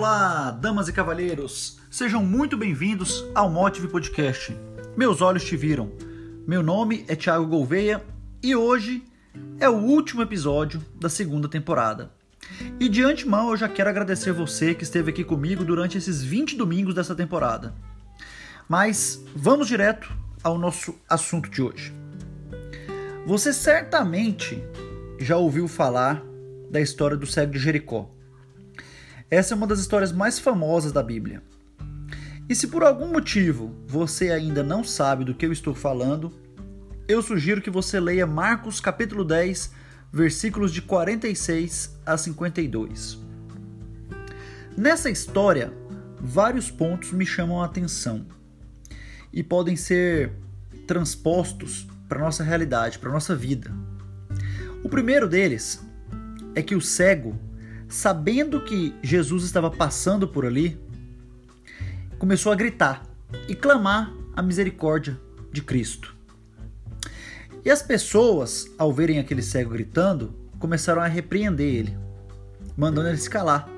Olá, damas e cavalheiros, sejam muito bem-vindos ao Motive Podcast. Meus olhos te viram. Meu nome é Thiago Gouveia e hoje é o último episódio da segunda temporada. E de antemão eu já quero agradecer você que esteve aqui comigo durante esses 20 domingos dessa temporada. Mas vamos direto ao nosso assunto de hoje. Você certamente já ouviu falar da história do cego de Jericó. Essa é uma das histórias mais famosas da Bíblia. E se por algum motivo você ainda não sabe do que eu estou falando, eu sugiro que você leia Marcos capítulo 10, versículos de 46 a 52. Nessa história, vários pontos me chamam a atenção e podem ser transpostos para nossa realidade, para nossa vida. O primeiro deles é que o cego sabendo que Jesus estava passando por ali, começou a gritar e clamar a misericórdia de Cristo. E as pessoas, ao verem aquele cego gritando, começaram a repreender ele, mandando ele se calar.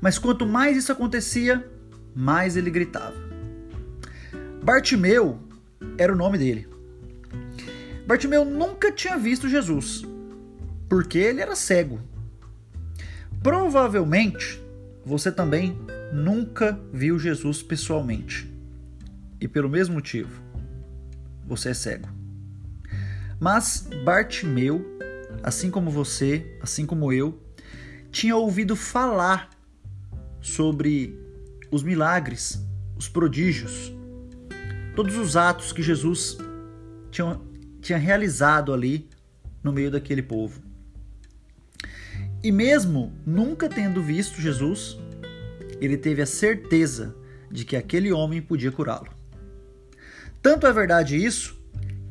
Mas quanto mais isso acontecia, mais ele gritava. Bartimeu era o nome dele. Bartimeu nunca tinha visto Jesus, porque ele era cego. Provavelmente você também nunca viu Jesus pessoalmente. E pelo mesmo motivo, você é cego. Mas Bartimeu, assim como você, assim como eu, tinha ouvido falar sobre os milagres, os prodígios, todos os atos que Jesus tinha, tinha realizado ali no meio daquele povo. E mesmo nunca tendo visto Jesus, ele teve a certeza de que aquele homem podia curá-lo. Tanto é verdade isso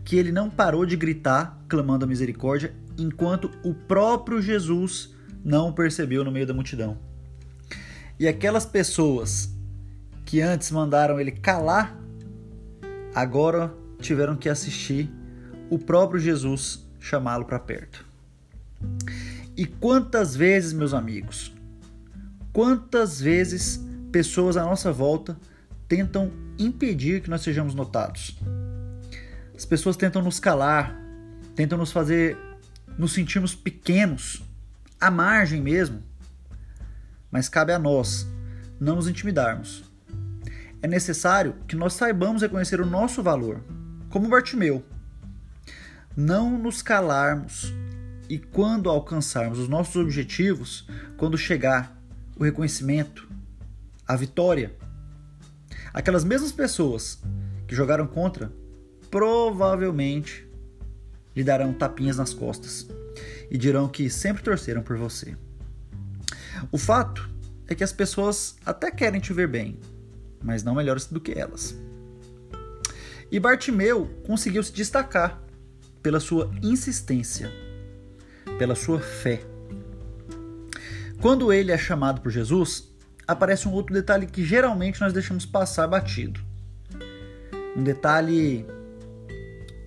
que ele não parou de gritar, clamando a misericórdia, enquanto o próprio Jesus não o percebeu no meio da multidão. E aquelas pessoas que antes mandaram ele calar, agora tiveram que assistir o próprio Jesus chamá-lo para perto. E quantas vezes, meus amigos, quantas vezes pessoas à nossa volta tentam impedir que nós sejamos notados? As pessoas tentam nos calar, tentam nos fazer nos sentirmos pequenos, à margem mesmo. Mas cabe a nós não nos intimidarmos. É necessário que nós saibamos reconhecer o nosso valor, como Bartimeu. Não nos calarmos e quando alcançarmos os nossos objetivos, quando chegar o reconhecimento, a vitória, aquelas mesmas pessoas que jogaram contra provavelmente lhe darão tapinhas nas costas e dirão que sempre torceram por você. O fato é que as pessoas até querem te ver bem, mas não melhores do que elas. E Bartimeu conseguiu se destacar pela sua insistência pela sua fé. Quando ele é chamado por Jesus, aparece um outro detalhe que geralmente nós deixamos passar batido. Um detalhe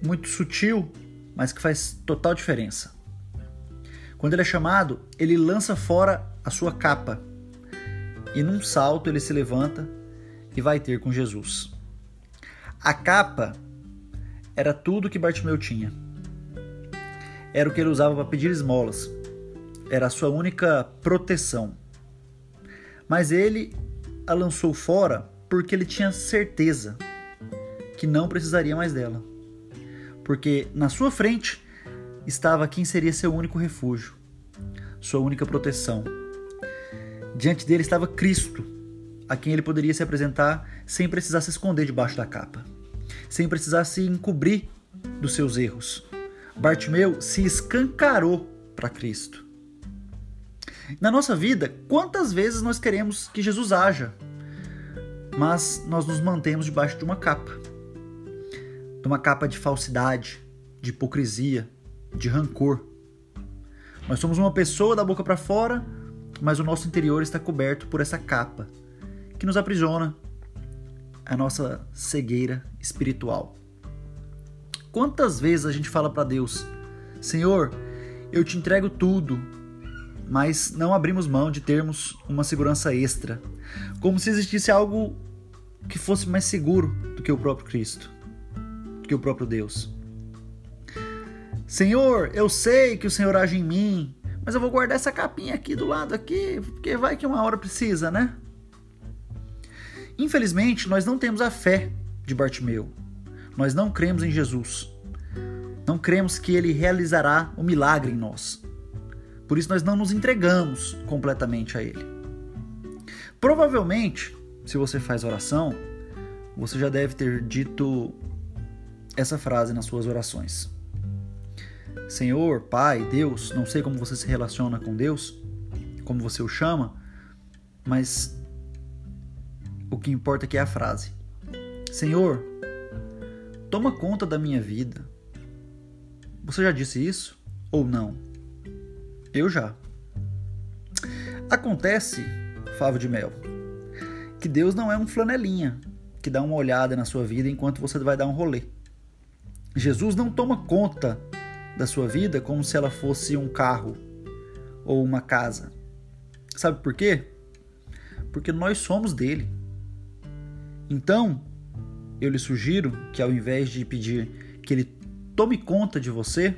muito sutil, mas que faz total diferença. Quando ele é chamado, ele lança fora a sua capa e num salto ele se levanta e vai ter com Jesus. A capa era tudo que Bartimeu tinha era o que ele usava para pedir esmolas. Era a sua única proteção. Mas ele a lançou fora porque ele tinha certeza que não precisaria mais dela. Porque na sua frente estava quem seria seu único refúgio, sua única proteção. Diante dele estava Cristo, a quem ele poderia se apresentar sem precisar se esconder debaixo da capa, sem precisar se encobrir dos seus erros. Bartimeu se escancarou para Cristo. Na nossa vida, quantas vezes nós queremos que Jesus haja, mas nós nos mantemos debaixo de uma capa de uma capa de falsidade, de hipocrisia, de rancor. Nós somos uma pessoa da boca para fora, mas o nosso interior está coberto por essa capa que nos aprisiona a nossa cegueira espiritual. Quantas vezes a gente fala para Deus: Senhor, eu te entrego tudo, mas não abrimos mão de termos uma segurança extra, como se existisse algo que fosse mais seguro do que o próprio Cristo, do que o próprio Deus. Senhor, eu sei que o Senhor age em mim, mas eu vou guardar essa capinha aqui do lado aqui, porque vai que uma hora precisa, né? Infelizmente, nós não temos a fé de Bartimeu. Nós não cremos em Jesus. Não cremos que ele realizará o milagre em nós. Por isso nós não nos entregamos completamente a ele. Provavelmente, se você faz oração, você já deve ter dito essa frase nas suas orações. Senhor, Pai, Deus, não sei como você se relaciona com Deus, como você o chama, mas o que importa aqui é a frase. Senhor, toma conta da minha vida. Você já disse isso ou não? Eu já. Acontece, Favo de Mel, que Deus não é um flanelinha que dá uma olhada na sua vida enquanto você vai dar um rolê. Jesus não toma conta da sua vida como se ela fosse um carro ou uma casa. Sabe por quê? Porque nós somos dele. Então, eu lhe sugiro que ao invés de pedir que ele tome conta de você,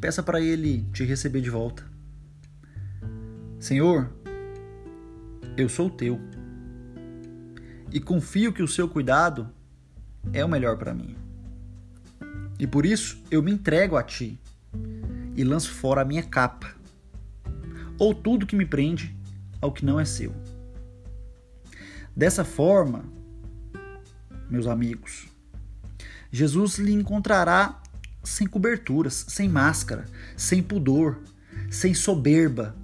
peça para ele te receber de volta. Senhor, eu sou teu e confio que o seu cuidado é o melhor para mim. E por isso eu me entrego a ti e lanço fora a minha capa, ou tudo que me prende ao que não é seu. Dessa forma, meus amigos, Jesus lhe encontrará sem coberturas, sem máscara, sem pudor, sem soberba,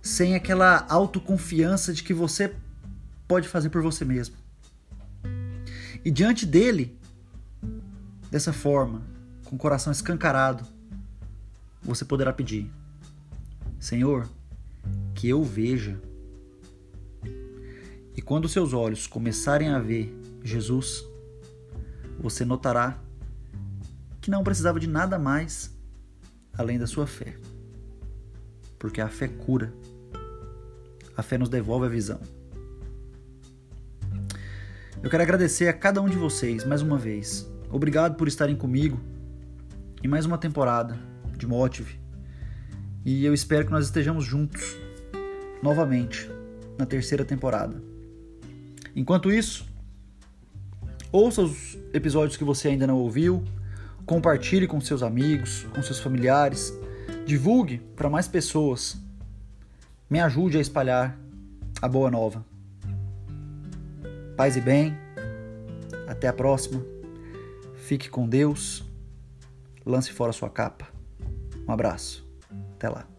sem aquela autoconfiança de que você pode fazer por você mesmo. E diante dele, Dessa forma, com o coração escancarado, você poderá pedir: Senhor, que eu veja. E quando seus olhos começarem a ver Jesus, você notará que não precisava de nada mais além da sua fé. Porque a fé cura. A fé nos devolve a visão. Eu quero agradecer a cada um de vocês mais uma vez Obrigado por estarem comigo em mais uma temporada de Motive. E eu espero que nós estejamos juntos novamente na terceira temporada. Enquanto isso, ouça os episódios que você ainda não ouviu, compartilhe com seus amigos, com seus familiares, divulgue para mais pessoas. Me ajude a espalhar a boa nova. Paz e bem. Até a próxima. Fique com Deus. Lance fora sua capa. Um abraço. Até lá.